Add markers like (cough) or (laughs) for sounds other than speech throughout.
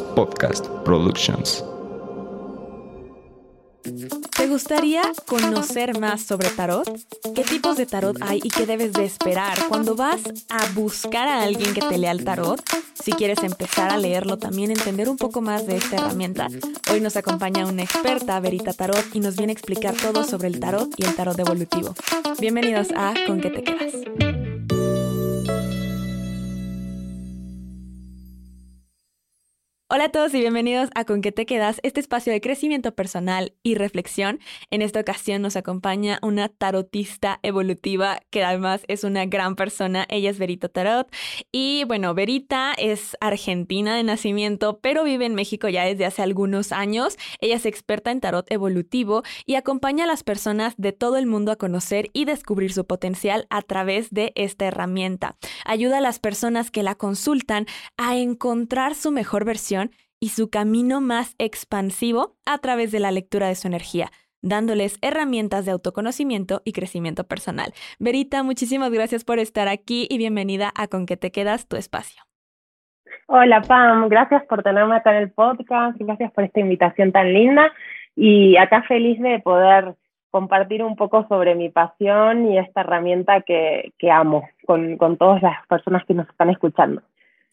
Podcast Productions. ¿Te gustaría conocer más sobre tarot? ¿Qué tipos de tarot hay y qué debes de esperar cuando vas a buscar a alguien que te lea el tarot? Si quieres empezar a leerlo, también entender un poco más de esta herramienta. Hoy nos acompaña una experta, Verita Tarot, y nos viene a explicar todo sobre el tarot y el tarot evolutivo. Bienvenidos a ¿Con qué te quedas? Hola a todos y bienvenidos a Con qué te quedas, este espacio de crecimiento personal y reflexión. En esta ocasión nos acompaña una tarotista evolutiva que además es una gran persona. Ella es Verita Tarot y bueno, Verita es argentina de nacimiento, pero vive en México ya desde hace algunos años. Ella es experta en tarot evolutivo y acompaña a las personas de todo el mundo a conocer y descubrir su potencial a través de esta herramienta. Ayuda a las personas que la consultan a encontrar su mejor versión y su camino más expansivo a través de la lectura de su energía, dándoles herramientas de autoconocimiento y crecimiento personal. Verita, muchísimas gracias por estar aquí y bienvenida a Con qué te quedas tu espacio. Hola Pam, gracias por tenerme acá en el podcast, gracias por esta invitación tan linda y acá feliz de poder compartir un poco sobre mi pasión y esta herramienta que, amo con, con todas las personas que nos están escuchando.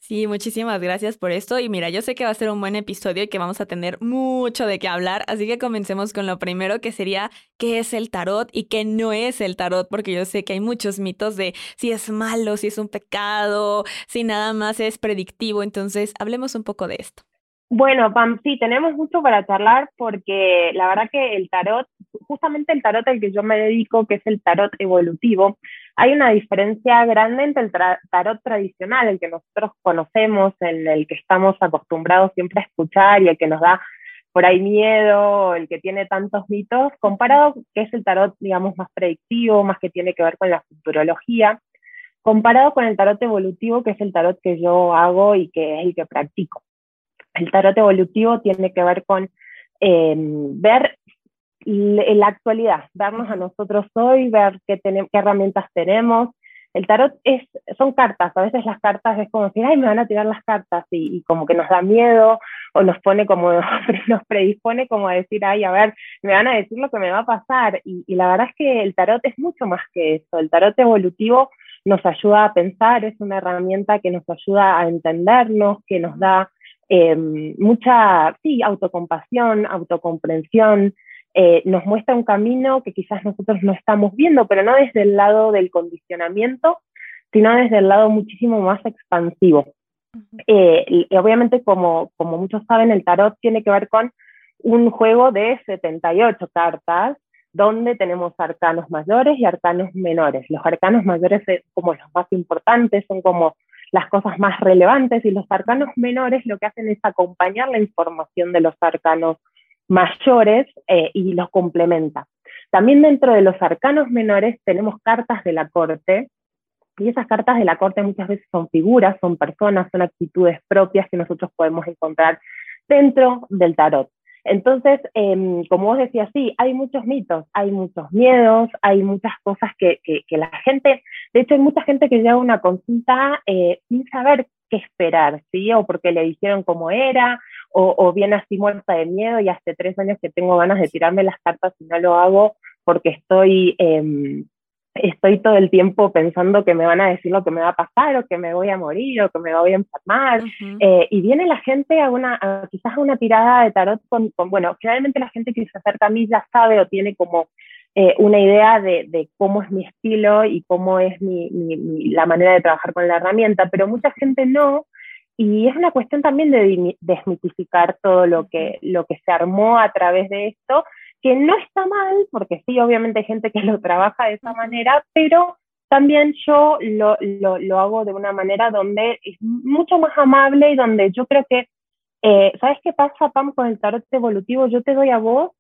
Sí, muchísimas gracias por esto. Y mira, yo sé que va a ser un buen episodio y que vamos a tener mucho de qué hablar, así que comencemos con lo primero, que sería qué es el tarot y qué no es el tarot, porque yo sé que hay muchos mitos de si es malo, si es un pecado, si nada más es predictivo. Entonces, hablemos un poco de esto. Bueno, Pam, sí, tenemos mucho para charlar porque la verdad que el tarot, justamente el tarot al que yo me dedico, que es el tarot evolutivo, hay una diferencia grande entre el tarot tradicional, el que nosotros conocemos, en el que estamos acostumbrados siempre a escuchar y el que nos da por ahí miedo, el que tiene tantos mitos, comparado que es el tarot, digamos, más predictivo, más que tiene que ver con la futurología, comparado con el tarot evolutivo, que es el tarot que yo hago y que es el que practico. El tarot evolutivo tiene que ver con em, ver la actualidad, vernos a nosotros hoy, ver qué, qué herramientas tenemos. El tarot es, son cartas, a veces las cartas es como decir, ay, me van a tirar las cartas y, como que nos da miedo o nos pone como, (laughs) nos predispone como a decir, ay, a ver, me van a decir lo que me va a pasar. Y, y la verdad es que el tarot es mucho más que eso. El tarot evolutivo nos ayuda a pensar, es una herramienta que nos ayuda a entendernos, que nos da Em, mucha, sí, autocompasión, autocomprensión, eh, nos muestra un camino que quizás nosotros no estamos viendo, pero no desde el lado del condicionamiento, sino desde el lado muchísimo más expansivo. Eh, y, obviamente, como, como muchos saben, el tarot tiene que ver con un juego de 78 cartas, donde tenemos arcanos mayores y arcanos menores. Los arcanos mayores son como los más importantes, son como las cosas más relevantes y los arcanos menores lo que hacen es acompañar la información de los arcanos mayores eh, y los complementa. También dentro de los arcanos menores tenemos cartas de la corte y esas cartas de la corte muchas veces son figuras, son personas, son actitudes propias que nosotros podemos encontrar dentro del tarot. Entonces, em, como vos decías, sí, hay muchos mitos, hay muchos miedos, hay muchas cosas que, la gente, de hecho hay mucha gente que llega a una consulta eh, sin saber qué esperar, ¿sí? O porque le dijeron cómo era, o, o viene así muerta de miedo y hace tres años que tengo ganas de tirarme las cartas y no lo hago porque estoy... Eh, estoy todo el tiempo pensando que me van a decir lo que me va a pasar o que me voy a morir o que me voy a enfermar. Eh, y viene la gente a una, quizás a una tirada de tarot con, bueno, generalmente la gente que se acerca a mí ya sabe o tiene como eh, una idea de, de, cómo es mi estilo y cómo es mi, mi, la manera de trabajar con la herramienta, pero mucha gente no. Y es una cuestión también de desmitificar todo lo que, lo que se armó a través de esto que no está mal, porque sí, obviamente hay gente que lo trabaja de esa manera, pero también yo lo, lo, lo hago de una manera donde es mucho más amable y donde yo creo que, eh, ¿sabes qué pasa, Pam, con el tarot evolutivo? Yo te doy a vos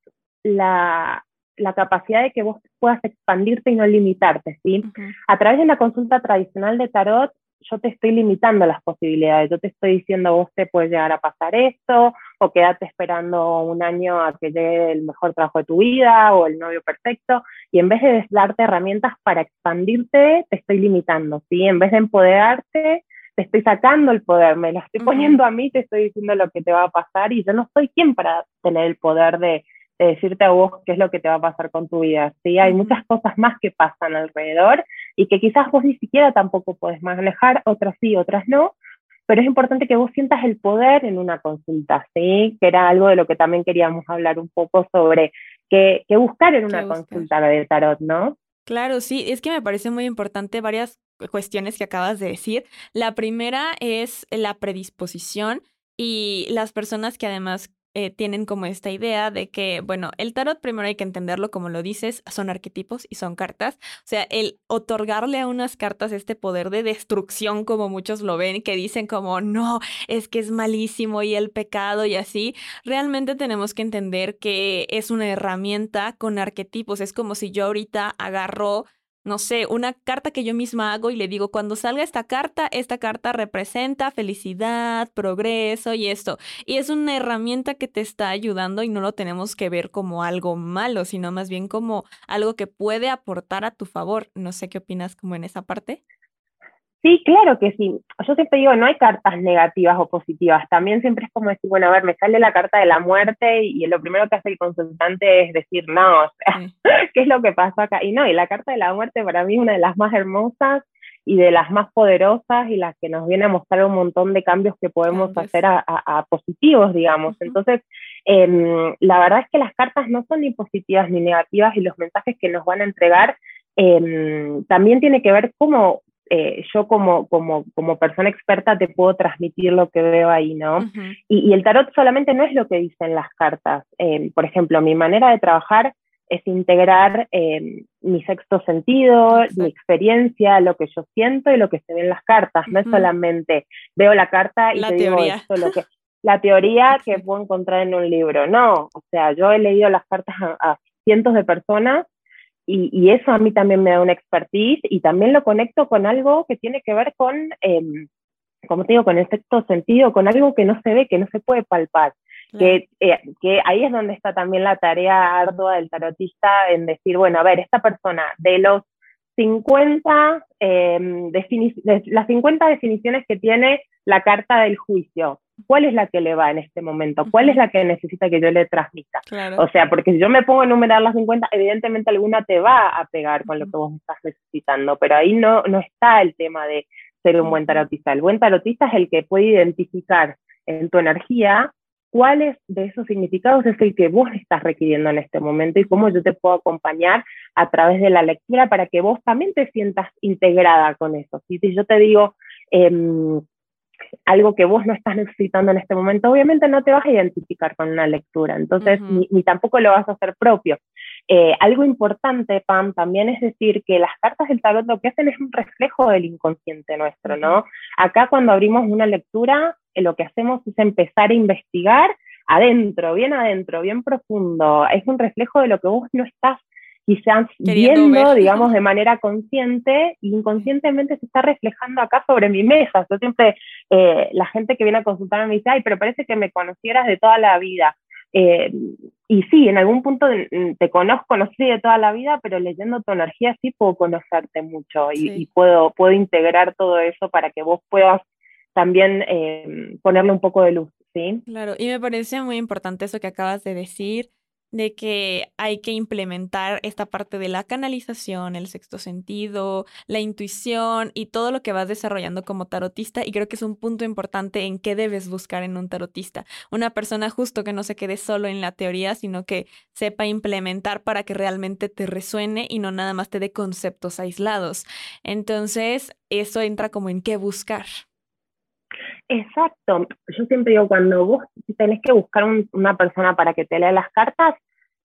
la, la capacidad de que vos puedas expandirte y no limitarte, ¿sí? A través de la consulta tradicional de tarot, yo te estoy limitando las posibilidades, yo te estoy diciendo, vos te puede llegar a pasar esto, o quédate esperando un año a que llegue el mejor trabajo de tu vida o el novio perfecto, y en vez de darte herramientas para expandirte, te estoy limitando, ¿sí? En vez de empoderarte, te te estoy sacando el poder, me lo estoy poniendo a mí, te estoy diciendo lo que te va a pasar y yo no soy quien para tener el poder de, decirte a vos qué es lo que te va a pasar con tu vida. ¿sí? Hay muchas cosas más que pasan alrededor y que quizás vos ni siquiera tampoco puedes manejar, otras sí, otras no, pero es importante que vos sientas el poder en una consulta, ¿sí? Que era algo de lo que también queríamos hablar un poco sobre qué, buscar en una consulta de tarot, ¿no? Claro, sí, es que me parece muy importante varias cuestiones que acabas de decir. La primera es la predisposición y las personas que además eh, tienen como esta idea de que, bueno, el tarot primero hay que entenderlo como lo dices, son arquetipos y son cartas. O sea, el otorgarle a unas cartas este poder de destrucción como muchos lo ven, que dicen como, no, es que es malísimo y el pecado y así, realmente tenemos que entender que es una herramienta con arquetipos. Es como si yo ahorita agarro no sé, una carta que yo misma hago y le digo, cuando salga esta carta, esta carta representa felicidad, progreso y esto. Y es una herramienta que te está ayudando y no lo tenemos que ver como algo malo, sino más bien como algo que puede aportar a tu favor. No sé qué opinas como en esa parte. Sí, claro que sí. Yo siempre digo, no hay cartas negativas o positivas. También siempre es como decir, bueno, a ver, me sale la carta de la muerte y lo primero que hace el consultante es decir, no, o sea, (laughs) ¿qué es lo que pasó acá? Y no, y la carta de la muerte para mí es una de las más hermosas y de las más poderosas y las que nos viene a mostrar un montón de cambios que podemos hacer a, positivos, digamos. Entonces, em, la verdad es que las cartas no son ni positivas ni negativas y los mensajes que nos van a entregar em, también tiene que ver cómo eh, yo como, como, como, persona experta te puedo transmitir lo que veo ahí, ¿no? y, el tarot solamente no es lo que dicen las cartas. Eh, por ejemplo, mi manera de trabajar es integrar eh, mi sexto sentido, mi experiencia, lo que yo siento y lo que se ve en las cartas. No es solamente veo la carta y te digo esto, lo que la teoría (laughs) que puedo encontrar en un libro. No, o sea, yo he leído las cartas a cientos de personas y, eso a mí también me da una expertise y también lo conecto con algo que tiene que ver con, em, como te digo, con el sexto sentido, con algo que no se ve, que no se puede palpar. Que, eh, que ahí es donde está también la tarea ardua del tarotista en decir, bueno, a ver, esta persona de los 50, em, de las 50 definiciones que tiene la carta del juicio, ¿cuál es la que le va en este momento? ¿Cuál es la que necesita que yo le transmita? O sea, porque si yo me pongo a enumerar las 50, evidentemente alguna te va a pegar con lo que vos estás necesitando, pero ahí no, no está el tema de ser un buen tarotista. El buen tarotista es el que puede identificar en tu energía cuáles de esos significados es el que vos estás requiriendo en este momento y cómo yo te puedo acompañar a través de la lectura para que vos también te sientas integrada con eso. Si yo te digo, eh, algo que vos no estás necesitando en este momento, obviamente no te vas a identificar con una lectura, entonces ni, tampoco lo vas a hacer propio. Eh, algo importante, Pam, también es decir que las cartas del tarot lo que hacen es un reflejo del inconsciente nuestro, ¿no? Acá cuando abrimos una lectura, eh, lo que hacemos es empezar a investigar adentro, bien adentro, bien profundo. Es un reflejo de lo que vos no estás quizás viendo, digamos, de manera consciente inconscientemente se está reflejando acá sobre mi mesa. Yo siempre, eh, la gente que viene a consultarme me dice, ay, pero parece que me conocieras de toda la vida. Eh, y sí, en algún punto te conozco, no sé de toda la vida, pero leyendo tu energía sí puedo conocerte mucho y, puedo, puedo integrar todo eso para que vos puedas también eh, ponerle un poco de luz, ¿sí? Claro, y me parece muy importante eso que acabas de decir, de que hay que implementar esta parte de la canalización, el sexto sentido, la intuición y todo lo que vas desarrollando como tarotista. Y creo que es un punto importante en qué debes buscar en un tarotista. Una persona justo que no se quede solo en la teoría, sino que sepa implementar para que realmente te resuene y no nada más te dé conceptos aislados. Entonces, eso entra como en qué buscar. Exacto. Yo siempre digo, cuando vos tenés que buscar una persona para que te lea las cartas,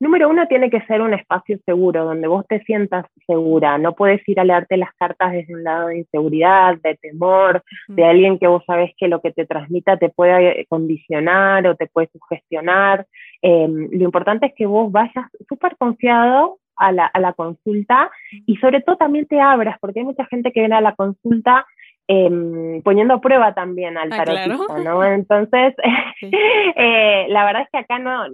número uno tiene que ser un espacio seguro, donde vos te sientas segura. No puedes ir a leerte las cartas desde un lado de inseguridad, de temor, de alguien que vos sabés que lo que te transmita te puede condicionar o te puede sugestionar. Em, lo importante es que vos vayas súper confiado a la, a la consulta y sobre todo también te abras, porque hay mucha gente que viene a la consulta Em, poniendo a prueba también al ah, tarotista, ¿no? Entonces, (laughs) (laughs) eh, la verdad es que acá no,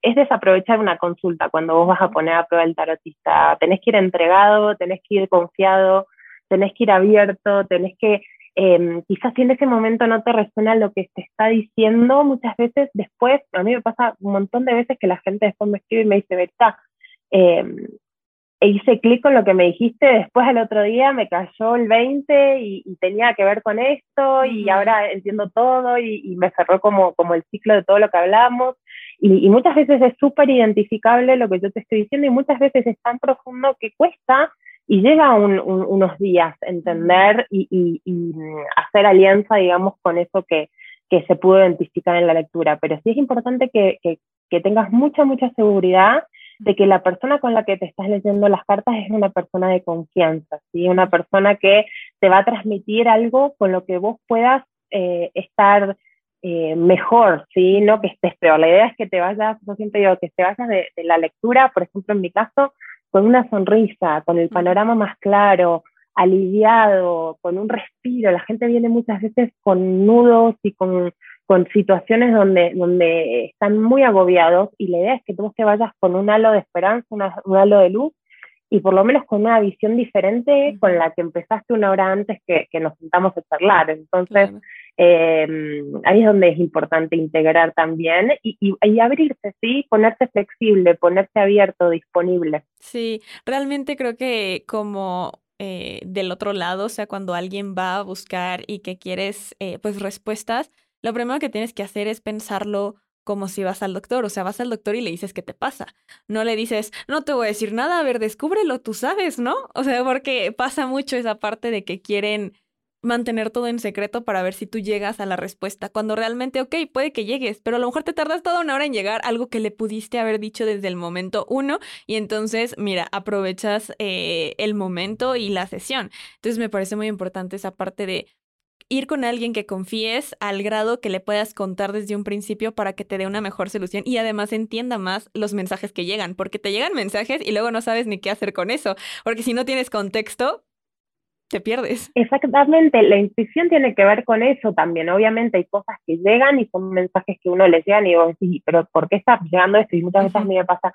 es desaprovechar una consulta cuando vos vas a poner a prueba el tarotista. Tenés que ir entregado, tenés que ir confiado, tenés que ir abierto, tenés que em, quizás si en ese momento no te resuena lo que te está diciendo, muchas veces después, a mí me pasa un montón de veces que la gente después me escribe y me dice, Berta, eh, hice clic con lo que me dijiste, después al otro día me cayó el 20 y, tenía que ver con esto y ahora entiendo todo y, me cerró como, como el ciclo de todo lo que hablamos. Y, muchas veces es súper identificable lo que yo te estoy diciendo y muchas veces es tan profundo que cuesta y llega unos días entender y, hacer alianza, digamos, con eso que, que se pudo identificar en la lectura. Pero sí es importante que, que, que tengas mucha, mucha seguridad de que la persona con la que te estás leyendo las cartas es una persona de confianza, ¿sí? una persona que te va a transmitir algo con lo que vos puedas eh, estar eh, mejor, ¿sí? no que estés peor. La idea es que te vayas, yo siempre digo, que te vayas de, la lectura, por ejemplo, en mi caso, con una sonrisa, con el panorama más claro, aliviado, con un respiro. La gente viene muchas veces con nudos y con con situaciones donde, donde están muy agobiados y la idea es que tú te vayas con un halo de esperanza, un halo de luz y por lo menos con una visión diferente con la que empezaste una hora antes que, que nos sentamos a charlar. Entonces, em, ahí es donde es importante integrar también y, y, abrirse, ¿sí? Ponerse flexible, ponerse abierto, disponible. Sí, realmente creo que como eh, del otro lado, o sea, cuando alguien va a buscar y que quieres, eh, pues, respuestas, lo primero que tienes que hacer es pensarlo como si vas al doctor, o sea, vas al doctor y le dices qué te pasa. No le dices, no te voy a decir nada, a ver, descúbrelo, tú sabes, ¿no? O sea, porque pasa mucho esa parte de que quieren mantener todo en secreto para ver si tú llegas a la respuesta, cuando realmente, ok, puede que llegues, pero a lo mejor te tardas toda una hora en llegar, algo que le pudiste haber dicho desde el momento uno, y entonces, mira, aprovechas eh, el momento y la sesión. Entonces me parece muy importante esa parte de ir con alguien que confíes al grado que le puedas contar desde un principio para que te dé una mejor solución y además entienda más los mensajes que llegan, porque te llegan mensajes y luego no sabes ni qué hacer con eso, porque si no tienes contexto, te pierdes. Exactamente, la intuición tiene que ver con eso también. Obviamente hay cosas que llegan y son mensajes que uno le llegan y vos decís, pero ¿por qué está llegando esto? Y muchas veces a mí me pasa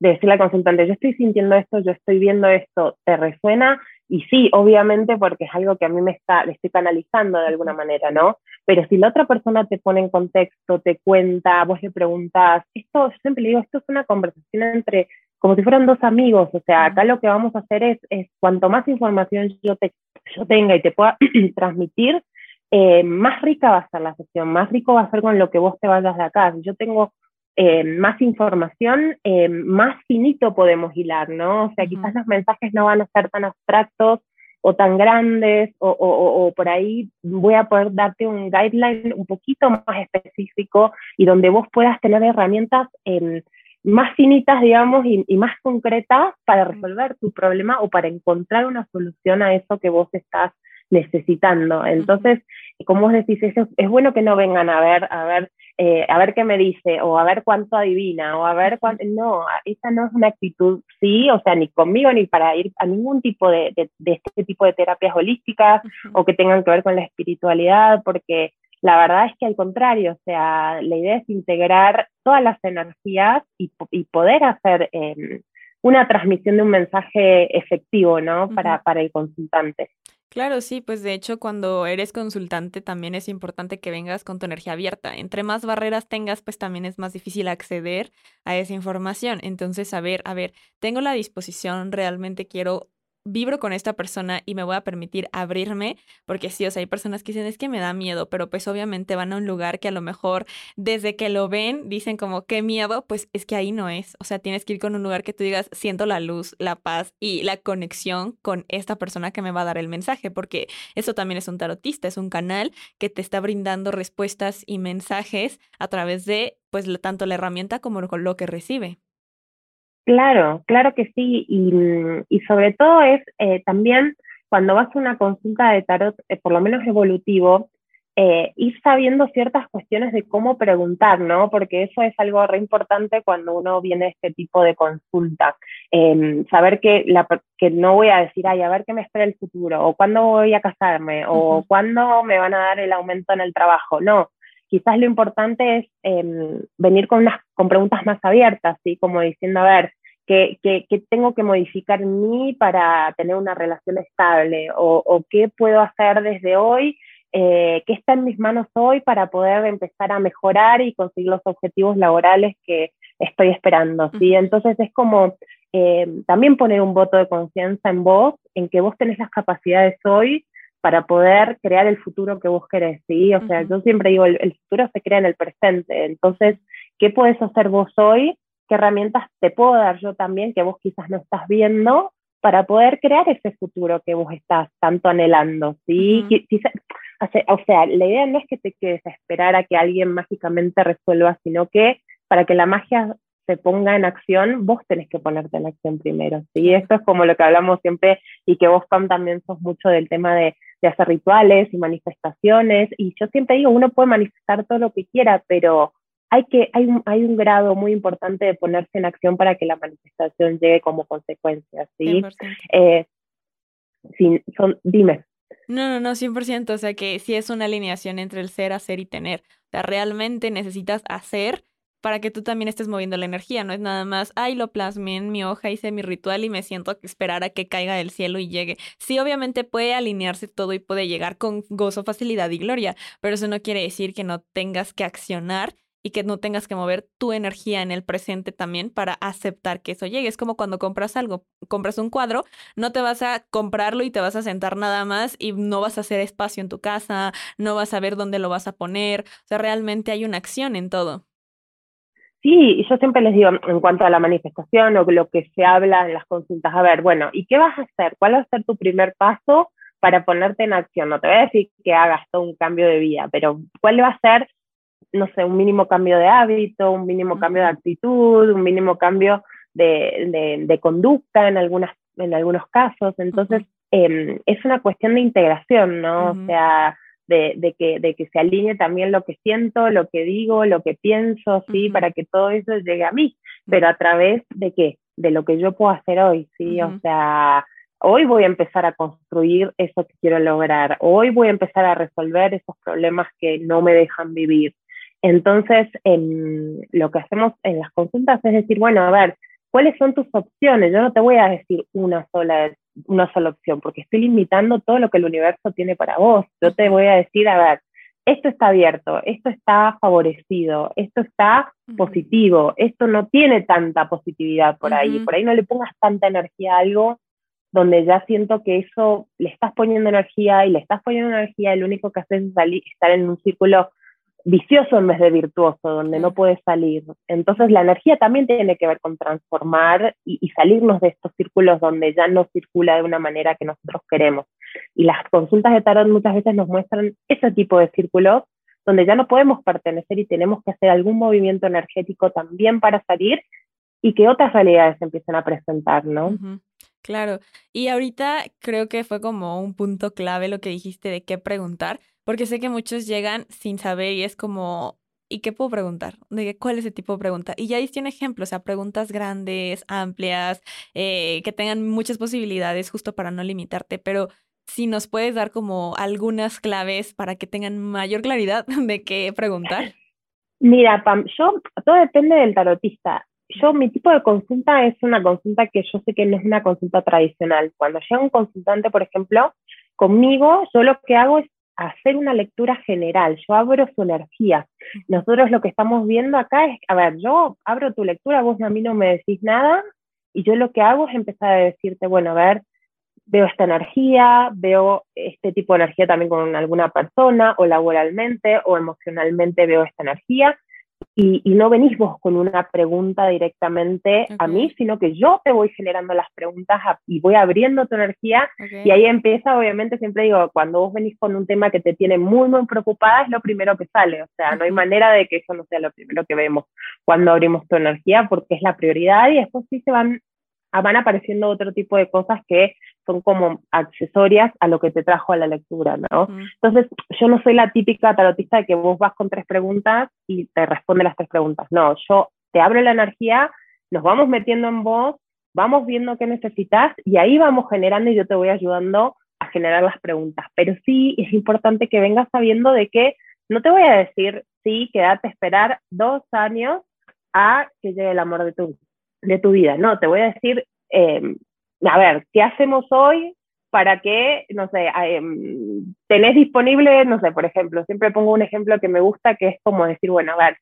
de decirle al consultante, yo estoy sintiendo esto, yo estoy viendo esto, ¿te resuena? Y sí, obviamente, porque es algo que a mí me está, le estoy canalizando de alguna manera, ¿no? Pero si la otra persona te pone en contexto, te cuenta, vos le preguntas, esto, yo siempre le digo, esto es una conversación entre, como si fueran dos amigos, o sea, acá lo que vamos a hacer es, es cuanto más información yo, te, yo tenga y te pueda (clears throat) transmitir, eh, más rica va a ser la sesión, más rico va a ser con lo que vos te vayas de acá. Si yo tengo eh, más información, eh, más finito podemos hilar, ¿no? O sea, quizás los mensajes no van a ser tan abstractos o tan grandes, o, o, por ahí voy a poder darte un guideline un poquito más específico y donde vos puedas tener herramientas em, más finitas, digamos, y, y, más concretas para resolver tu problema o para encontrar una solución a eso que vos estás necesitando. Entonces, como vos decís, eso, es bueno que no vengan a ver, a ver eh, a ver qué me dice, o a ver cuánto adivina, o a ver cuánto... No, esa no es una actitud, sí, o sea, ni conmigo ni para ir a ningún tipo de, de, este tipo de terapias holísticas o que tengan que ver con la espiritualidad, porque la verdad es que al contrario, o sea, la idea es integrar todas las energías y, y poder hacer em, una transmisión de un mensaje efectivo, ¿no? Para, para el consultante. Claro, sí, pues de hecho cuando eres consultante también es importante que vengas con tu energía abierta. Entre más barreras tengas, pues también es más difícil acceder a esa información. Entonces, a ver, a ver, tengo la disposición, realmente quiero vibro con esta persona y me voy a permitir abrirme, porque sí, o sea, hay personas que dicen, es que me da miedo, pero pues obviamente van a un lugar que a lo mejor desde que lo ven dicen como, qué miedo, pues es que ahí no es, o sea, tienes que ir con un lugar que tú digas, siento la luz, la paz y la conexión con esta persona que me va a dar el mensaje, porque eso también es un tarotista, es un canal que te está brindando respuestas y mensajes a través de, pues, tanto la herramienta como lo que recibe. Claro, claro que sí, y, mm, y sobre todo es eh, también cuando vas a una consulta de tarot, eh, por lo menos evolutivo, eh, ir sabiendo ciertas cuestiones de cómo preguntar, ¿no? Porque eso es algo re importante cuando uno viene a este tipo de consulta. Em, saber que, la, que no voy a decir, ay, a ver qué me espera el futuro, o cuándo voy a casarme, o cuándo me van a dar el aumento en el trabajo. No, quizás lo importante es em, venir con, unas, con preguntas más abiertas, ¿sí? como diciendo, a ver, ¿Qué, tengo que modificar en mí para tener una relación estable? ¿O, qué puedo hacer desde hoy? Eh, ¿Qué está en mis manos hoy para poder empezar a mejorar y conseguir los objetivos laborales que estoy esperando? ¿sí? Entonces es como eh, también poner un voto de confianza en vos, en que vos tenés las capacidades hoy para poder crear el futuro que vos querés, ¿sí? O sea, yo siempre digo, el, el, futuro se crea en el presente, entonces, ¿qué puedes hacer vos hoy qué herramientas te puedo dar yo también que vos quizás no estás viendo para poder crear ese futuro que vos estás tanto anhelando, ¿sí? o sea, la idea no es que te quedes a esperar a que alguien mágicamente resuelva, sino que para que la magia se ponga en acción, vos tenés que ponerte en acción primero, ¿sí? Esto es como lo que hablamos siempre y que vos, Pam, también sos mucho del tema de, de hacer rituales y manifestaciones, y yo siempre digo, uno puede manifestar todo lo que quiera, pero hay, que, hay, un, hay un grado muy importante de ponerse en acción para que la manifestación llegue como consecuencia, ¿sí? Eh, son, dime. No, no, no, 100%, o sea que sí es una alineación entre el ser, hacer y tener. O sea, realmente necesitas hacer para que tú también estés moviendo la energía, no es nada más, ay, lo plasmé en mi hoja, hice mi ritual y me siento a esperar a que caiga del cielo y llegue. Sí, obviamente puede alinearse todo y puede llegar con gozo, facilidad y gloria, pero eso no quiere decir que no tengas que accionar y que no tengas que mover tu energía en el presente también para aceptar que eso llegue. Es como cuando compras algo, compras un cuadro, no te vas a comprarlo y te vas a sentar nada más y no vas a hacer espacio en tu casa, no vas a ver dónde lo vas a poner. O sea, realmente hay una acción en todo. Sí, y yo siempre les digo en cuanto a la manifestación o lo que se habla en las consultas, a ver, bueno, ¿y qué vas a hacer? ¿Cuál va a ser tu primer paso para ponerte en acción? No te voy a decir que hagas todo un cambio de vida, pero ¿cuál va a ser no sé, un mínimo cambio de hábito, un mínimo cambio de actitud, un mínimo cambio de, conducta en, algunas, en algunos casos. Entonces, em, es una cuestión de integración, ¿no? O sea, de, que, de que se alinee también lo que siento, lo que digo, lo que pienso, ¿sí? Para que todo eso llegue a mí, pero a través de qué? De lo que yo puedo hacer hoy, ¿sí? O sea, hoy voy a empezar a construir eso que quiero lograr, hoy voy a empezar a resolver esos problemas que no me dejan vivir. Entonces, lo que hacemos en las consultas es decir, bueno, a ver, ¿cuáles son tus opciones? Yo no te voy a decir una sola, una sola opción, porque estoy limitando todo lo que el universo tiene para vos. Yo te voy a decir, a ver, esto está abierto, esto está favorecido, esto está positivo, esto no tiene tanta positividad por ahí, por ahí no le pongas tanta energía a algo donde ya siento que eso le estás poniendo energía y le estás poniendo energía y lo único que haces es salir, estar en un círculo vicioso en vez de virtuoso, donde no puedes salir. Entonces la energía también tiene que ver con transformar y, salirnos de estos círculos donde ya no circula de una manera que nosotros queremos. Y las consultas de tarot muchas veces nos muestran ese tipo de círculos donde ya no podemos pertenecer y tenemos que hacer algún movimiento energético también para salir y que otras realidades empiecen a presentar, ¿no? Claro, y ahorita creo que fue como un punto clave lo que dijiste de qué preguntar, porque sé que muchos llegan sin saber y es como, ¿y qué puedo preguntar? ¿De cuál es el tipo de pregunta? Y ya diste un ejemplo, o sea, preguntas grandes, amplias, eh, que tengan muchas posibilidades justo para no limitarte, pero si nos puedes dar como algunas claves para que tengan mayor claridad (laughs) de qué preguntar. Mira, Pam, yo, todo depende del tarotista. Yo, mi tipo de consulta es una consulta que yo sé que no es una consulta tradicional. Cuando llega un consultante, por ejemplo, conmigo, yo lo que hago es hacer una lectura general, yo abro su energía. Nosotros lo que estamos viendo acá es, a ver, yo abro tu lectura, vos a mí no me decís nada, y yo lo que hago es empezar a decirte, bueno, a ver, veo esta energía, veo este tipo de energía también con alguna persona, o laboralmente, o emocionalmente veo esta energía, y, no venís vos con una pregunta directamente a mí, sino que yo te voy generando las preguntas y voy abriendo tu energía y ahí empieza, obviamente, siempre digo, cuando vos venís con un tema que te tiene muy, muy preocupada, es lo primero que sale, o sea, no hay manera de que eso no sea lo primero que vemos cuando abrimos tu energía porque es la prioridad y después sí se van van apareciendo otro tipo de cosas que son como accesorias a lo que te trajo a la lectura, ¿no? Entonces, yo no soy la típica tarotista de que vos vas con tres preguntas y te responde las tres preguntas. No, yo te abro la energía, nos vamos metiendo en vos, vamos viendo qué necesitas y ahí vamos generando y yo te voy ayudando a generar las preguntas. Pero sí es importante que vengas sabiendo de que no te voy a decir, sí, quédate a esperar dos años a que llegue el amor de tu vida de tu vida, no, te voy a decir, em, a ver, ¿qué hacemos hoy para que, no sé, em, tenés disponible, no sé, por ejemplo, siempre pongo un ejemplo que me gusta, que es como decir, bueno, a ver,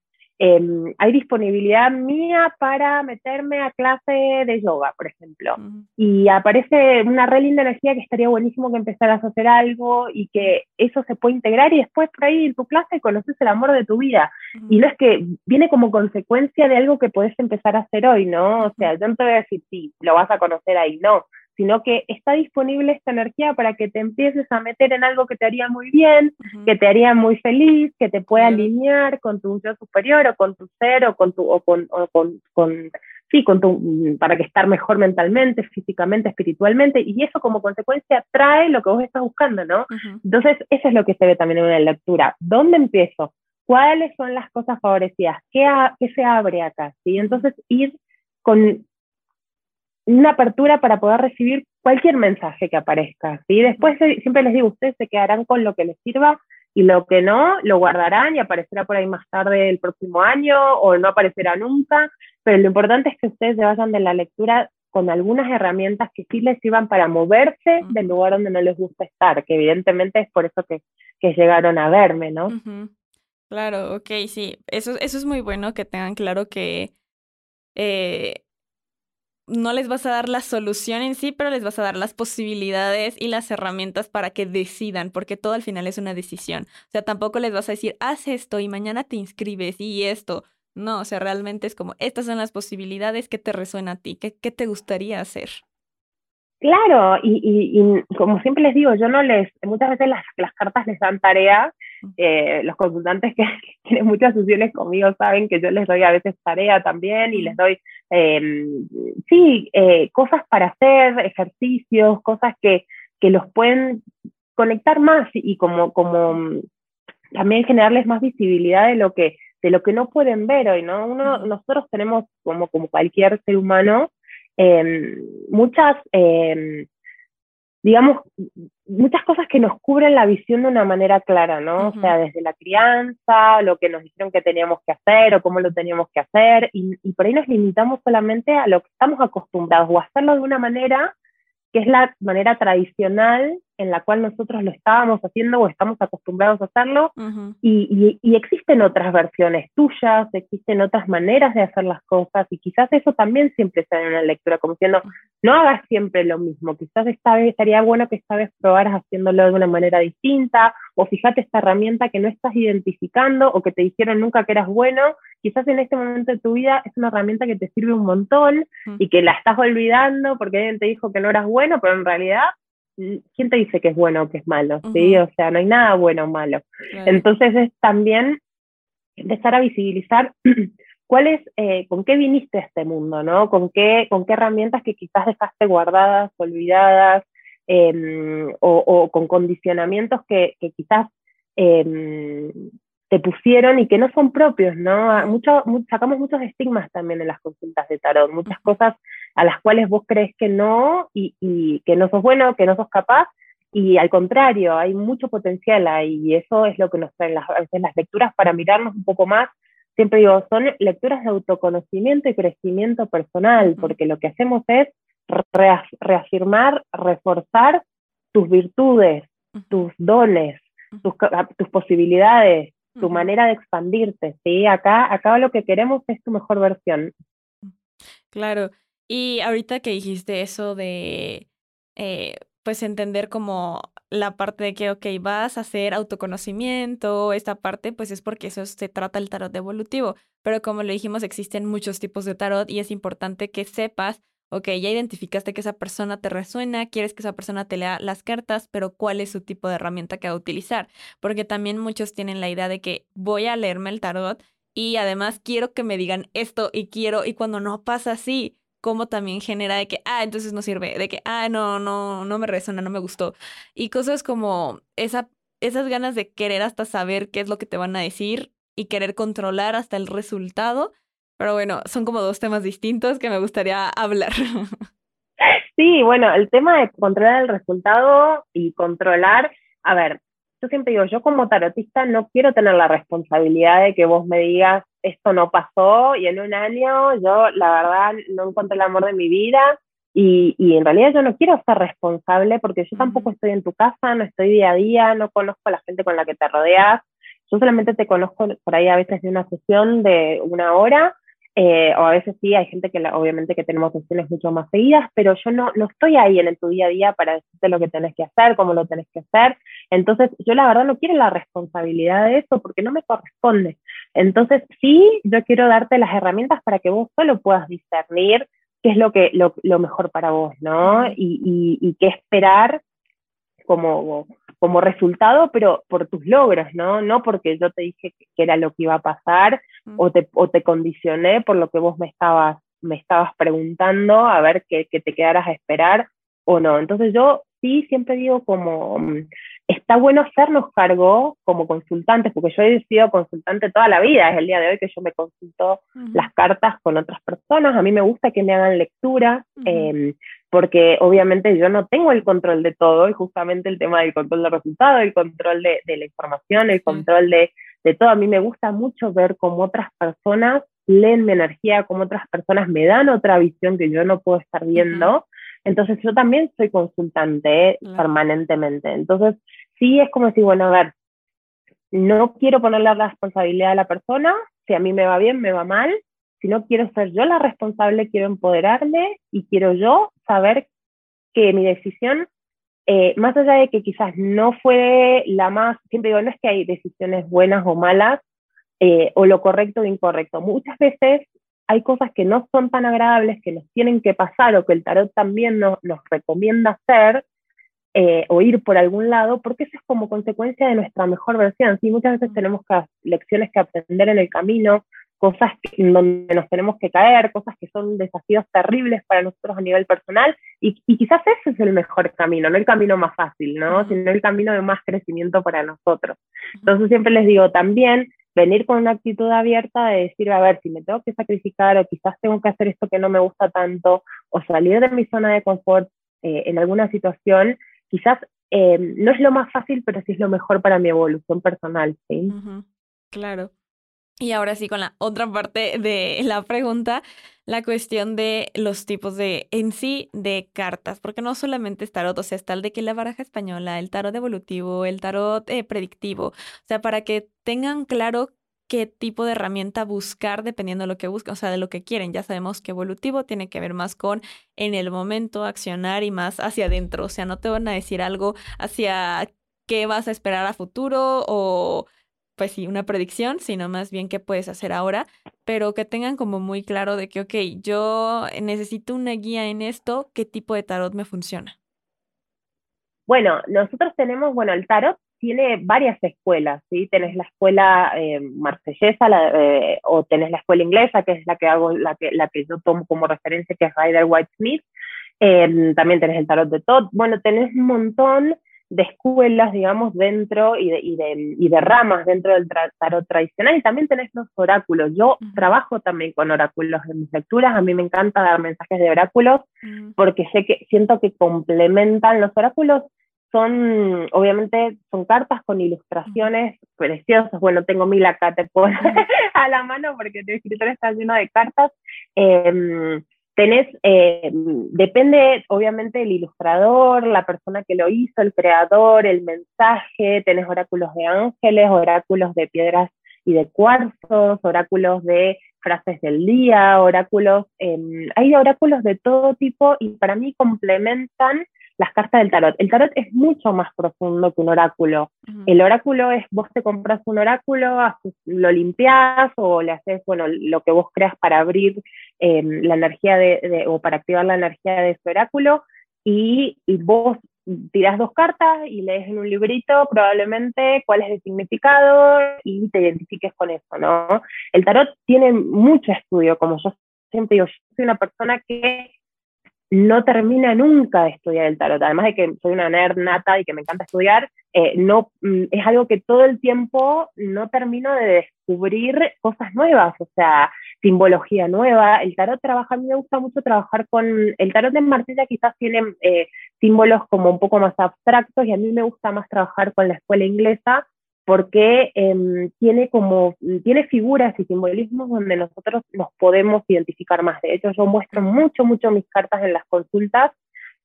Em, hay disponibilidad mía para meterme a clase de yoga, por ejemplo. Y aparece una re linda energía que estaría buenísimo que empezaras a hacer algo y que eso se puede integrar y después por ahí en tu clase conoces el amor de tu vida. Y no es que viene como consecuencia de algo que puedes empezar a hacer hoy, ¿no? O sea, yo no te voy a decir, sí, lo vas a conocer ahí, no sino que está disponible esta energía para que te empieces a meter en algo que te haría muy bien, que te haría muy feliz, que te pueda alinear con tu yo superior o con tu ser o con tu o con, con, con, sí, con tu para que estar mejor mentalmente, físicamente, espiritualmente y eso como consecuencia trae lo que vos estás buscando, ¿no? Entonces, eso es lo que se ve también en una lectura. ¿Dónde empiezo? ¿Cuáles son las cosas favorecidas? ¿Qué, qué se abre acá? ¿Sí? Entonces, ir con una apertura para poder recibir cualquier mensaje que aparezca. ¿sí? Después siempre les digo, ustedes se quedarán con lo que les sirva y lo que no, lo guardarán y aparecerá por ahí más tarde el próximo año o no aparecerá nunca, pero lo importante es que ustedes se vayan de la lectura con algunas herramientas que sí les sirvan para moverse del lugar donde no les gusta estar, que evidentemente es por eso que, que llegaron a verme, ¿no? Claro, ok, sí, eso, eso es muy bueno que tengan claro que eh, no les vas a dar la solución en sí, pero les vas a dar las posibilidades y las herramientas para que decidan, porque todo al final es una decisión. O sea, tampoco les vas a decir, haz esto y mañana te inscribes y esto. No, o sea, realmente es como, estas son las posibilidades que te resuena a ti, qué, qué te gustaría hacer. Claro, y, y, como siempre les digo, yo no les, muchas veces las, las cartas les dan tarea, eh, los consultantes (laughs) que, tienen muchas sesiones conmigo saben que yo les doy a veces tarea también y les doy, em, sí, eh, cosas para hacer, ejercicios, cosas que, que los pueden conectar más y como, como también generarles más visibilidad de lo que, de lo que no pueden ver hoy, ¿no? Uno, nosotros tenemos, como, como cualquier ser humano, Em, muchas, em, digamos, muchas cosas que nos cubren la visión de una manera clara, ¿no? O sea, desde la crianza, lo que nos dijeron que teníamos que hacer o cómo lo teníamos que hacer, y, y por ahí nos limitamos solamente a lo que estamos acostumbrados o a hacerlo de una manera que es la manera tradicional en la cual nosotros lo estábamos haciendo o estamos acostumbrados a hacerlo, y, y, existen otras versiones tuyas, existen otras maneras de hacer las cosas, y quizás eso también siempre está en una lectura, como diciendo, no hagas siempre lo mismo, quizás esta vez estaría bueno que esta vez probaras haciéndolo de una manera distinta, o fíjate esta herramienta que no estás identificando o que te dijeron nunca que eras bueno, quizás en este momento de tu vida es una herramienta que te sirve un montón y que la estás olvidando porque alguien te dijo que no eras bueno, pero en realidad ¿quién te dice que es bueno o que es malo? ¿sí? O sea, no hay nada bueno o malo. Entonces es también empezar a visibilizar (clears throat) cuál es, eh, con qué viniste a este mundo, ¿no? Con qué, con qué herramientas que quizás dejaste guardadas, olvidadas, em, o, con condicionamientos que, quizás em, te pusieron y que no son propios, ¿no? Mucho, sacamos muchos estigmas también en las consultas de tarot, muchas cosas a las cuales vos crees que no y, y, que no sos bueno, que no sos capaz, y al contrario, hay mucho potencial ahí, y eso es lo que nos traen las, las lecturas para mirarnos un poco más. Siempre digo, son lecturas de autoconocimiento y crecimiento personal, porque lo que hacemos es reafirmar, reforzar tus virtudes, tus dones, tus, tus posibilidades, tu manera de expandirte, ¿sí? Acá, acá lo que queremos es tu mejor versión. Claro. Y ahorita que dijiste eso de, eh, pues entender como la parte de que, ok, vas a hacer autoconocimiento, esta parte, pues es porque eso se trata el tarot evolutivo. Pero como lo dijimos, existen muchos tipos de tarot y es importante que sepas ok, ya identificaste que esa persona te resuena, quieres que esa persona te lea las cartas, pero ¿cuál es su tipo de herramienta que va a utilizar? Porque también muchos tienen la idea de que voy a leerme el tarot y además quiero que me digan esto y quiero, y cuando no pasa así, como también genera de que, ah, entonces no sirve, de que, ah, no, no, no me resuena, no me gustó. Y cosas como esa, esas ganas de querer hasta saber qué es lo que te van a decir y querer controlar hasta el resultado pero bueno, son como dos temas distintos que me gustaría hablar. (laughs) Sí, bueno, el tema de controlar el resultado y controlar, a ver, yo siempre digo, yo como tarotista no quiero tener la responsabilidad de que vos me digas esto no pasó y en un año yo la verdad no encontré el amor de mi vida y, y, en realidad yo no quiero ser responsable porque yo tampoco estoy en tu casa, no estoy día a día, no conozco a la gente con la que te rodeas. Yo solamente te conozco por ahí a veces de una sesión de una hora, eh, o a veces sí, hay gente que obviamente que tenemos sesiones mucho más seguidas, pero yo no, no estoy ahí en tu día a día para decirte lo que tenés que hacer, cómo lo tenés que hacer. Entonces, yo la verdad no quiero la responsabilidad de eso porque no me corresponde. Entonces, sí, yo quiero darte las herramientas para que vos solo puedas discernir qué es lo, que, lo, lo mejor para vos, ¿no? Y, y, y qué esperar como, como resultado, pero por tus logros, ¿no? No porque yo te dije que, era lo que iba a pasar o, te, o te condicioné por lo que vos me estabas, me estabas preguntando a ver que, que te quedaras a esperar o no. Entonces yo sí siempre digo como, mm, está bueno hacernos cargo como consultantes, porque yo he sido consultante toda la vida, es el día de hoy que yo me consulto las cartas con otras personas, a mí me gusta que me hagan lectura, porque obviamente yo no tengo el control de todo, y justamente el tema del control del resultado, el control de, la información, el control de, de todo, a mí me gusta mucho ver cómo otras personas leen mi energía, cómo otras personas me dan otra visión que yo no puedo estar viendo. Entonces yo también soy consultante permanentemente. Entonces sí es como decir, bueno, a ver, no quiero ponerle la responsabilidad a la persona, si a mí me va bien, me va mal, si no quiero ser yo la responsable, quiero empoderarme y quiero yo saber que mi decisión, eh, más allá de que quizás no fue la más, siempre digo, no es que hay decisiones buenas o malas, eh, o lo correcto o incorrecto. Muchas veces hay cosas que no son tan agradables, que nos tienen que pasar o que el tarot también nos recomienda hacer eh, o ir por algún lado, porque eso es como consecuencia de nuestra mejor versión. ¿sí? Muchas veces tenemos lecciones que aprender en el camino, cosas en donde nos tenemos que caer, cosas que son desafíos terribles para nosotros a nivel personal, y, y, quizás ese es el mejor camino, no el camino más fácil, ¿no? sino el camino de más crecimiento para nosotros. Entonces siempre les digo también, venir con una actitud abierta de decir, a ver, si me tengo que sacrificar o quizás tengo que hacer esto que no me gusta tanto o salir de mi zona de confort eh, en alguna situación, quizás eh, no es lo más fácil, pero sí es lo mejor para mi evolución personal, ¿sí? Claro. Y ahora sí, con la otra parte de la pregunta, la cuestión de los tipos de, en sí, de cartas, porque no solamente es tarot, o sea, está el de que la baraja española, el tarot evolutivo, el tarot eh, predictivo, o sea, para que tengan claro qué tipo de herramienta buscar dependiendo de lo que buscan, o sea, de lo que quieren. Ya sabemos que evolutivo tiene que ver más con en el momento accionar y más hacia adentro, o sea, no te van a decir algo hacia qué vas a esperar a futuro o pues sí, una predicción, sino más bien qué puedes hacer ahora, pero que tengan como muy claro de que, ok, yo necesito una guía en esto, ¿qué tipo de tarot me funciona? Bueno, nosotros tenemos, bueno, el tarot tiene varias escuelas, ¿sí? Tenés la escuela eh, marsellesa eh, o tenés la escuela inglesa, que es la que hago, la que, la que yo tomo como referencia, que es Rider White Smith. Eh, también tenés el tarot de Todd. Bueno, tenés un montón de escuelas, digamos, dentro y de, y de, y de ramas dentro del tarot tradicional. Y también tenés los oráculos. Yo trabajo también con oráculos en mis lecturas. A mí me encanta dar mensajes de oráculos porque sé que siento que complementan los oráculos. Son, obviamente, son cartas con ilustraciones preciosas. Bueno, tengo mil acá, te puedo (laughs) a la mano porque el escritorio está lleno de cartas. Eh, tenés, eh, depende obviamente del ilustrador, la persona que lo hizo, el creador, el mensaje, tenés oráculos de ángeles, oráculos de piedras y de cuarzos, oráculos de frases del día, oráculos, em, hay oráculos de todo tipo y para mí complementan las cartas del tarot. El tarot es mucho más profundo que un oráculo. El oráculo es, vos te compras un oráculo, lo limpias o le haces, bueno, lo que vos creas para abrir em, la energía de, o para activar la energía de ese oráculo y, vos tirás dos cartas y lees en un librito probablemente cuál es el significado y te identifiques con eso, ¿no? El tarot tiene mucho estudio, como yo siempre digo, yo soy una persona que no termina nunca de estudiar el tarot. Además de que soy una nerd nata y que me encanta estudiar, eh, no, mm, es algo que todo el tiempo no termino de descubrir cosas nuevas, o sea, simbología nueva. El tarot trabaja, a mí me gusta mucho trabajar con, el tarot de Marsella quizás tiene eh, símbolos como un poco más abstractos y a mí me gusta más trabajar con la escuela inglesa porque em, tiene como, tiene figuras y simbolismos donde nosotros nos podemos identificar más. De hecho, yo muestro mucho, mucho mis cartas en las consultas,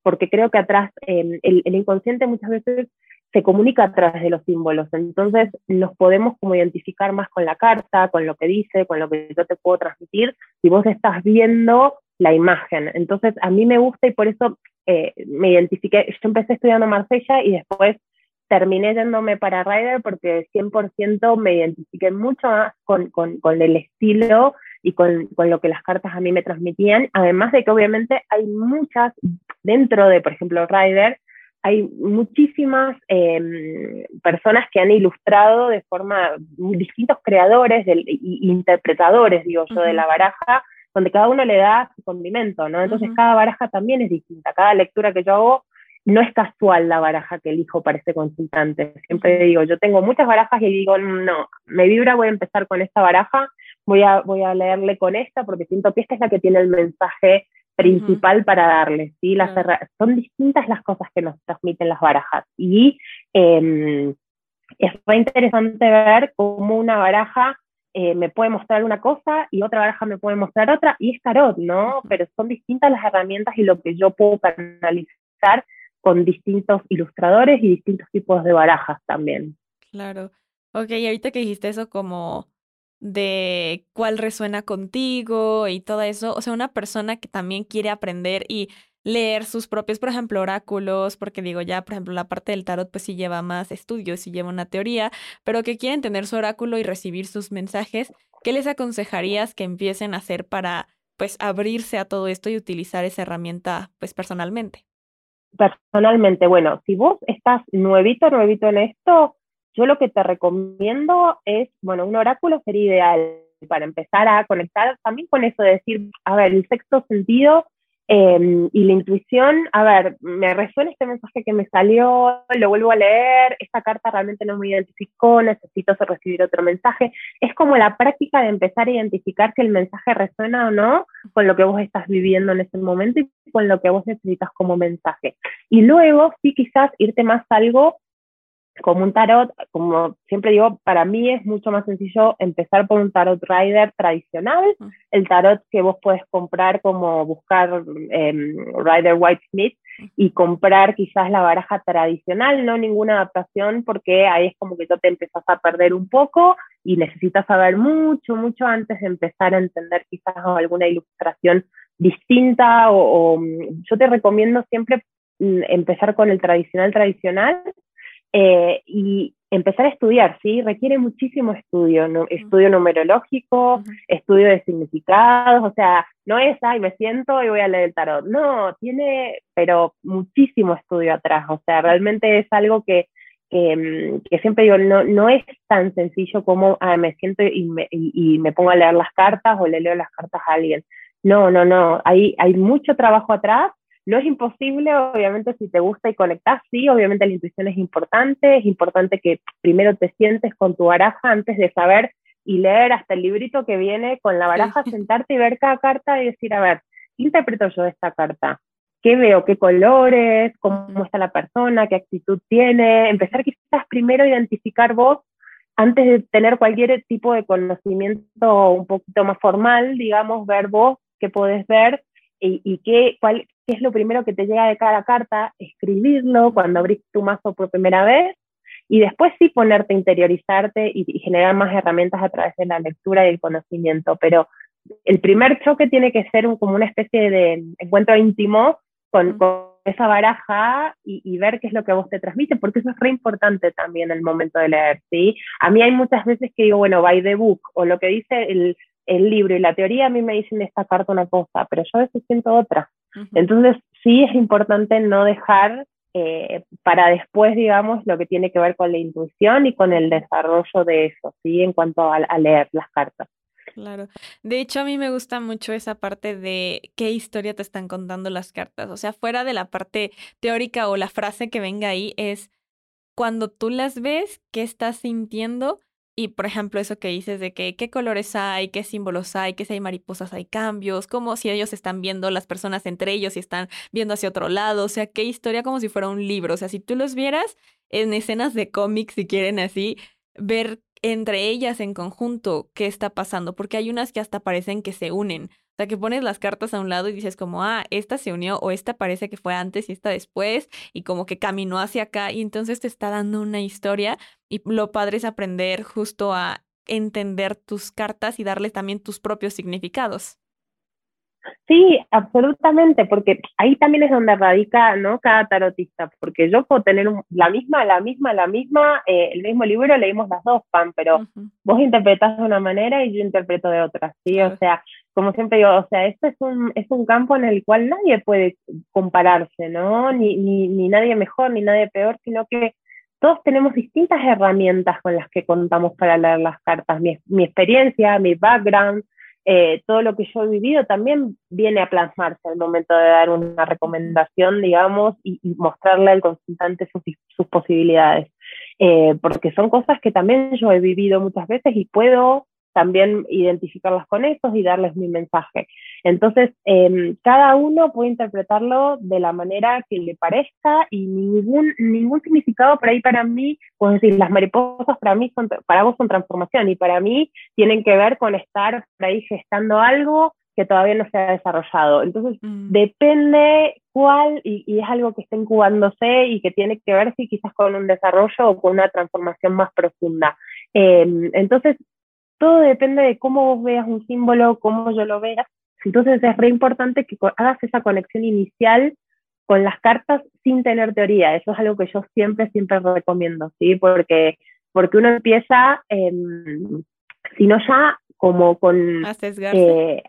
porque creo que atrás, em, el, el, inconsciente muchas veces se comunica a través de los símbolos, entonces nos podemos como identificar más con la carta, con lo que dice, con lo que yo te puedo transmitir, si vos estás viendo la imagen. Entonces, a mí me gusta y por eso eh, me identifiqué, yo empecé estudiando Marsella y después terminé yéndome para Rider porque 100% me identifiqué mucho más con, con, con el estilo y con, con, lo que las cartas a mí me transmitían, además de que obviamente hay muchas dentro de, por ejemplo, Rider, hay muchísimas eh, personas que han ilustrado de forma, distintos creadores del, y, interpretadores, digo yo, uh -huh. de la baraja, donde cada uno le da su condimento, ¿no? Entonces uh -huh. cada baraja también es distinta, cada lectura que yo hago no es casual la baraja que elijo para este consultante. Siempre digo, yo tengo muchas barajas y digo, no, me vibra, voy a empezar con esta baraja, voy a, voy a leerle con esta porque siento que esta es la que tiene el mensaje principal uh -huh. para darle, ¿sí? Las uh -huh. Son distintas las cosas que nos transmiten las barajas y eh, es muy interesante ver cómo una baraja eh, me puede mostrar una cosa y otra baraja me puede mostrar otra y es tarot, ¿no? Pero son distintas las herramientas y lo que yo puedo canalizar con distintos ilustradores y distintos tipos de barajas también. Claro. Ok, ahorita que dijiste eso como de cuál resuena contigo y todo eso, o sea, una persona que también quiere aprender y leer sus propios, por ejemplo, oráculos, porque digo ya, por ejemplo, la parte del tarot pues sí lleva más estudios, sí lleva una teoría, pero que quieren tener su oráculo y recibir sus mensajes, ¿qué les aconsejarías que empiecen a hacer para pues abrirse a todo esto y utilizar esa herramienta pues personalmente? Personalmente, bueno, si vos estás nuevito, nuevito en esto, yo lo que te recomiendo es, bueno, un oráculo sería ideal para empezar a conectar también con eso de decir, a ver, el sexto sentido eh, y la intuición, a ver, me resuena este mensaje que me salió, lo vuelvo a leer, esta carta realmente no me identificó, necesito recibir otro mensaje. Es como la práctica de empezar a identificar si el mensaje resuena o no con lo que vos estás viviendo en ese momento y con lo que vos necesitas como mensaje. Y luego, sí, quizás irte más a algo como un tarot, como siempre digo, para mí es mucho más sencillo empezar por un tarot rider tradicional, el tarot que vos puedes comprar como buscar eh, Rider White Smith y comprar quizás la baraja tradicional, no ninguna adaptación, porque ahí es como que ya te empezás a perder un poco y necesitas saber mucho, mucho antes de empezar a entender quizás alguna ilustración distinta o, o yo te recomiendo siempre mm, empezar con el tradicional tradicional eh, y empezar a estudiar, ¿sí? Requiere muchísimo estudio, ¿no? estudio numerológico, uh -huh. estudio de significados, o sea, no es, ay, me siento y voy a leer el tarot, no, tiene, pero muchísimo estudio atrás, o sea, realmente es algo que, que, mm, que siempre digo, no, no es tan sencillo como, ah, me siento y me, y, y me pongo a leer las cartas o le leo las cartas a alguien. No, no, no, hay, hay mucho trabajo atrás no es imposible, obviamente, si te gusta y conectas, sí, obviamente la intuición es importante, es importante que primero te sientes con tu baraja antes de saber y leer hasta el librito que viene con la baraja, (laughs) sentarte y ver cada carta y decir, a ver, ¿qué interpreto yo de esta carta? ¿Qué veo? ¿Qué colores? ¿Cómo está la persona? ¿Qué actitud tiene? Empezar quizás primero a identificar vos antes de tener cualquier tipo de conocimiento un poquito más formal, digamos, ver vos qué podés ver y, y qué, cuál, qué es lo primero que te llega de cada carta, escribirlo cuando abrís tu mazo por primera vez y después sí ponerte a interiorizarte y, y, generar más herramientas a través de la lectura y el conocimiento. Pero el primer choque tiene que ser un, como una especie de encuentro íntimo con, con esa baraja y, y, ver qué es lo que vos te transmite, porque eso es re importante también en el momento de leer, ¿sí? A mí hay muchas veces que digo, bueno, by the book, o lo que dice el, el libro y la teoría a mí me dicen esta carta una cosa, pero yo a veces siento otra. Uh -huh. Entonces sí es importante no dejar eh, para después, digamos, lo que tiene que ver con la intuición y con el desarrollo de eso, ¿sí? En cuanto a, a leer las cartas. Claro. De hecho, a mí me gusta mucho esa parte de qué historia te están contando las cartas. O sea, fuera de la parte teórica o la frase que venga ahí, es cuando tú las ves, qué estás sintiendo y, por ejemplo, eso que dices de que qué colores hay, qué símbolos hay, que si hay mariposas hay cambios, como si ellos están viendo las personas entre ellos y están viendo hacia otro lado, o sea, qué historia como si fuera un libro, o sea, si tú los vieras en escenas de cómics, si quieren así, ver entre ellas en conjunto qué está pasando, porque hay unas que hasta parecen que se unen. O sea, que pones las cartas a un lado y dices como, ah, esta se unió o esta parece que fue antes y esta después y como que caminó hacia acá y entonces te está dando una historia y lo padre es aprender justo a entender tus cartas y darles también tus propios significados. Sí, absolutamente, porque ahí también es donde radica ¿no? cada tarotista, porque yo puedo tener la misma, la misma, la misma, eh, el mismo libro, leímos las dos, Pan, pero vos interpretás de una manera y yo interpreto de otra, ¿sí? O sea, como siempre digo, o sea, esto es un, es un campo en el cual nadie puede compararse, ¿no? Ni, ni, ni nadie mejor, ni nadie peor, sino que todos tenemos distintas herramientas con las que contamos para leer las cartas. Mi, mi experiencia, mi background, eh, todo lo que yo he vivido también viene a plasmarse al momento de dar una recomendación, digamos, y, mostrarle al consultante sus, posibilidades. Eh, porque son cosas que también yo he vivido muchas veces y puedo también identificarlas con esos y darles mi mensaje. Entonces, em, cada uno puede interpretarlo de la manera que le parezca y ningún, ningún significado por ahí para mí, pues decir, las mariposas para mí son, para vos son transformación y para mí tienen que ver con estar por ahí gestando algo que todavía no se ha desarrollado. Entonces, mm. depende cuál, y, y, es algo que está incubándose y que tiene que ver si quizás con un desarrollo o con una transformación más profunda. Eh, entonces, todo depende de cómo vos veas un símbolo, cómo yo lo vea. Entonces es re importante que hagas esa conexión inicial con las cartas sin tener teoría. Eso es algo que yo siempre, siempre recomiendo, ¿sí? Porque, porque uno empieza, eh, si no ya, como con... A sesgarse. Eh,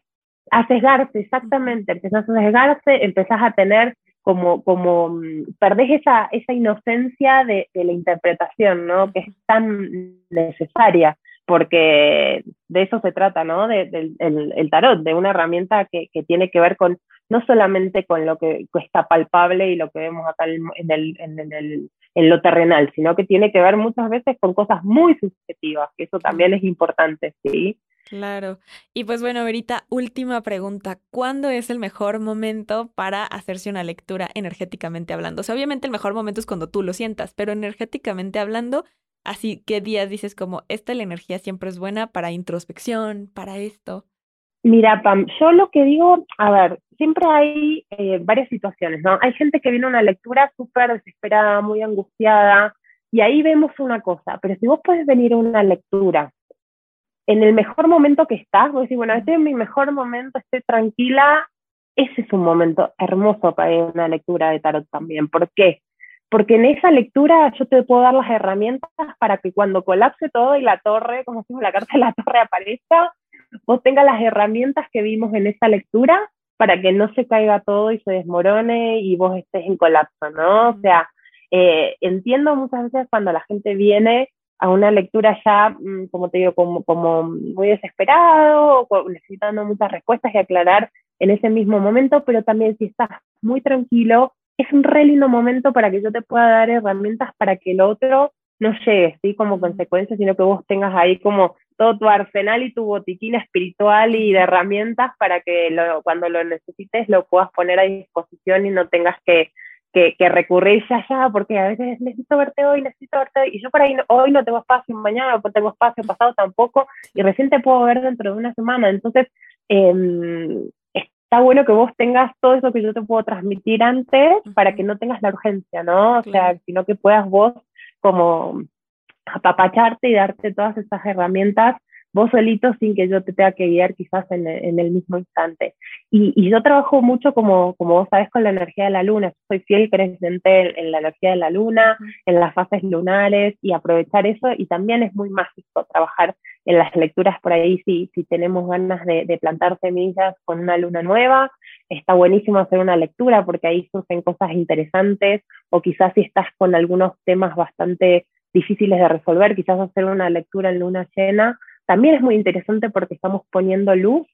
a sesgarse, exactamente. Empezás a sesgarse, empezás a tener como, como perdés esa, esa inocencia de, de la interpretación, ¿no? Que es tan necesaria porque de eso se trata, ¿no? De, el, tarot, de una herramienta que, tiene que ver con no solamente con lo que, está palpable y lo que vemos acá en, el, en, el, en lo terrenal, sino que tiene que ver muchas veces con cosas muy subjetivas, que eso también es importante, ¿sí? Claro. Y pues bueno, Verita, última pregunta. ¿Cuándo es el mejor momento para hacerse una lectura energéticamente hablando? O sea, obviamente el mejor momento es cuando tú lo sientas, pero energéticamente hablando, Así que días dices como, esta la energía siempre es buena para introspección, para esto. Mira, Pam, yo lo que digo, a ver, siempre hay eh, varias situaciones, ¿no? Hay gente que viene a una lectura súper desesperada, muy angustiada, y ahí vemos una cosa, pero si vos puedes venir a una lectura en el mejor momento que estás, vos decís, bueno, este es mi mejor momento, estoy tranquila, ese es un momento hermoso para ir a una lectura de tarot también. ¿Por qué? Porque en esa lectura yo te puedo dar las herramientas para que cuando colapse todo y la torre, como decimos, la carta de (laughs) la torre aparezca, vos tengas las herramientas que vimos en esa lectura para que no se caiga todo y se desmorone y vos estés en colapso, ¿no? O sea, eh, entiendo muchas veces cuando la gente viene a una lectura ya, mm, como te digo, como, como muy desesperado, o necesitando muchas respuestas y aclarar en ese mismo momento, pero también si estás muy tranquilo, es un re lindo momento para que yo te pueda dar herramientas para que el otro no llegue, ¿sí? Como consecuencia, sino que vos tengas ahí como todo tu arsenal y tu botiquín espiritual y de herramientas para que cuando lo necesites lo puedas poner a disposición y no tengas que, que, recurrir ya ya, porque a veces necesito verte hoy, necesito verte hoy, y yo por ahí hoy no tengo espacio, mañana no tengo espacio, pasado tampoco, y recién te puedo ver dentro de una semana, entonces eh, está bueno que vos tengas todo eso que yo te puedo transmitir antes para que no tengas la urgencia, ¿no? O sea, sino que puedas vos como apapacharte y darte todas esas herramientas vos solito sin que yo te tenga que guiar quizás en, el mismo instante. Y, yo trabajo mucho, como, como vos sabes, con la energía de la luna. Soy fiel creyente en, la energía de la luna, en las fases lunares y aprovechar eso. Y también es muy mágico trabajar en las lecturas por ahí si, si tenemos ganas de, de plantar semillas con una luna nueva. Está buenísimo hacer una lectura porque ahí surgen cosas interesantes o quizás si estás con algunos temas bastante difíciles de resolver, quizás hacer una lectura en luna llena también es muy interesante porque estamos poniendo luz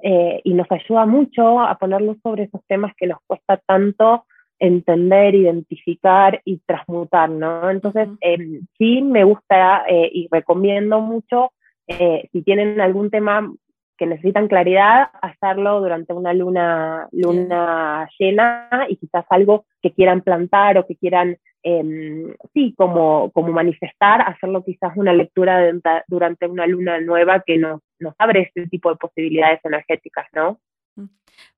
eh, y nos ayuda mucho a poner luz sobre esos temas que nos cuesta tanto entender, identificar y transmutar, ¿no? Entonces, em, sí me gusta eh, y recomiendo mucho, eh, si tienen algún tema que necesitan claridad, hacerlo durante una luna, luna llena y quizás algo que quieran plantar o que quieran, em, sí, como, como manifestar, hacerlo quizás una lectura durante una luna nueva que nos, nos abre este tipo de posibilidades energéticas, ¿no?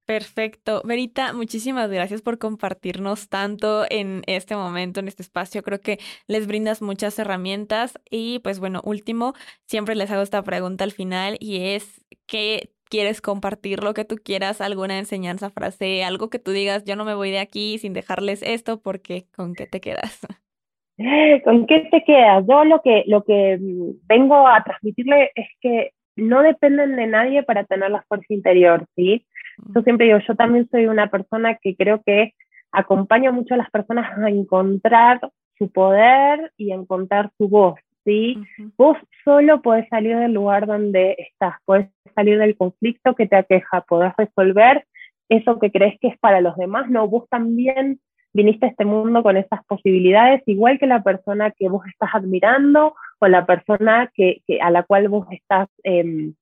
Perfecto. Verita, muchísimas gracias por compartirnos tanto en este momento, en este espacio. Creo que les brindas muchas herramientas y pues bueno, último, siempre les hago esta pregunta al final y es, ¿qué quieres compartir lo que tú quieras, alguna enseñanza, frase, algo que tú digas, yo no me voy de aquí sin dejarles esto porque ¿con qué te quedas? (laughs) ¿Con qué te quedas? Yo lo que, lo que mm, vengo a transmitirle es que no dependen de nadie para tener la fuerza interior, ¿sí? Yo siempre digo, yo también soy una persona que creo que acompaña mucho a las personas a encontrar su poder y a encontrar su voz, ¿sí? Vos solo podés salir del lugar donde estás, podés salir del conflicto que te aqueja, podés resolver eso que crees que es para los demás, no, vos también viniste a este mundo con esas posibilidades, igual que la persona que vos estás admirando o la persona que, a la cual vos estás em,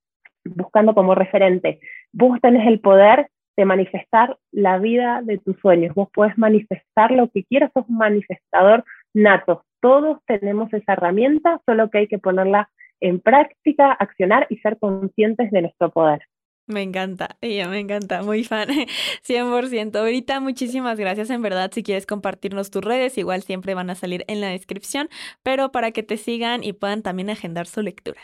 buscando como referente. Vos tenés el poder de manifestar la vida de tus sueños, vos podés manifestar lo que quieras, sos un manifestador nato. Todos tenemos esa herramienta, solo que hay que ponerla en práctica, accionar y ser conscientes de nuestro poder. Me encanta, ella me encanta, muy fan, (laughs) 100%. Ahorita muchísimas gracias, en verdad, si quieres compartirnos tus redes, igual siempre van a salir en la descripción, pero para que te sigan y puedan también agendar su lectura.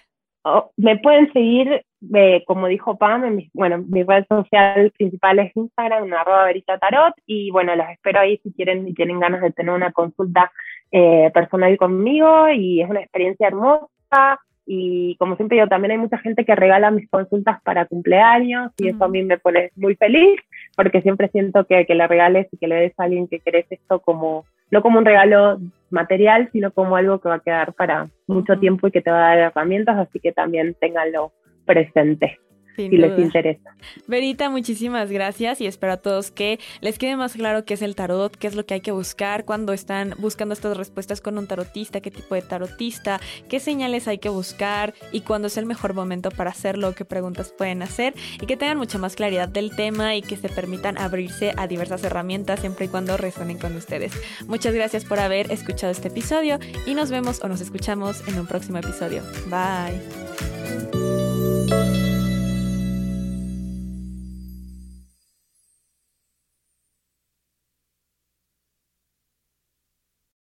Oh, me pueden seguir, eh, como dijo Pam, en mi, bueno, mi red social principal es Instagram, arroba verita tarot, y bueno, los espero ahí si quieren y tienen ganas de tener una consulta eh, personal conmigo, y es una experiencia hermosa, y como siempre yo también hay mucha gente que regala mis consultas para cumpleaños y eso a mí me pone muy feliz porque siempre siento que, que le regales y que le des a alguien que querés esto como, no como un regalo material, sino como algo que va a quedar para mucho tiempo y que te va a dar herramientas, así que también ténganlo presente si les interesa. Verita, muchísimas gracias y espero a todos que les quede más claro qué es el tarot, qué es lo que hay que buscar cuando están buscando estas respuestas con un tarotista, qué tipo de tarotista, qué señales hay que buscar y cuándo es el mejor momento para hacerlo, qué preguntas pueden hacer y que tengan mucha más claridad del tema y que se permitan abrirse a diversas herramientas siempre y cuando resuenen con ustedes. Muchas gracias por haber escuchado este episodio y nos vemos o nos escuchamos en un próximo episodio. Bye.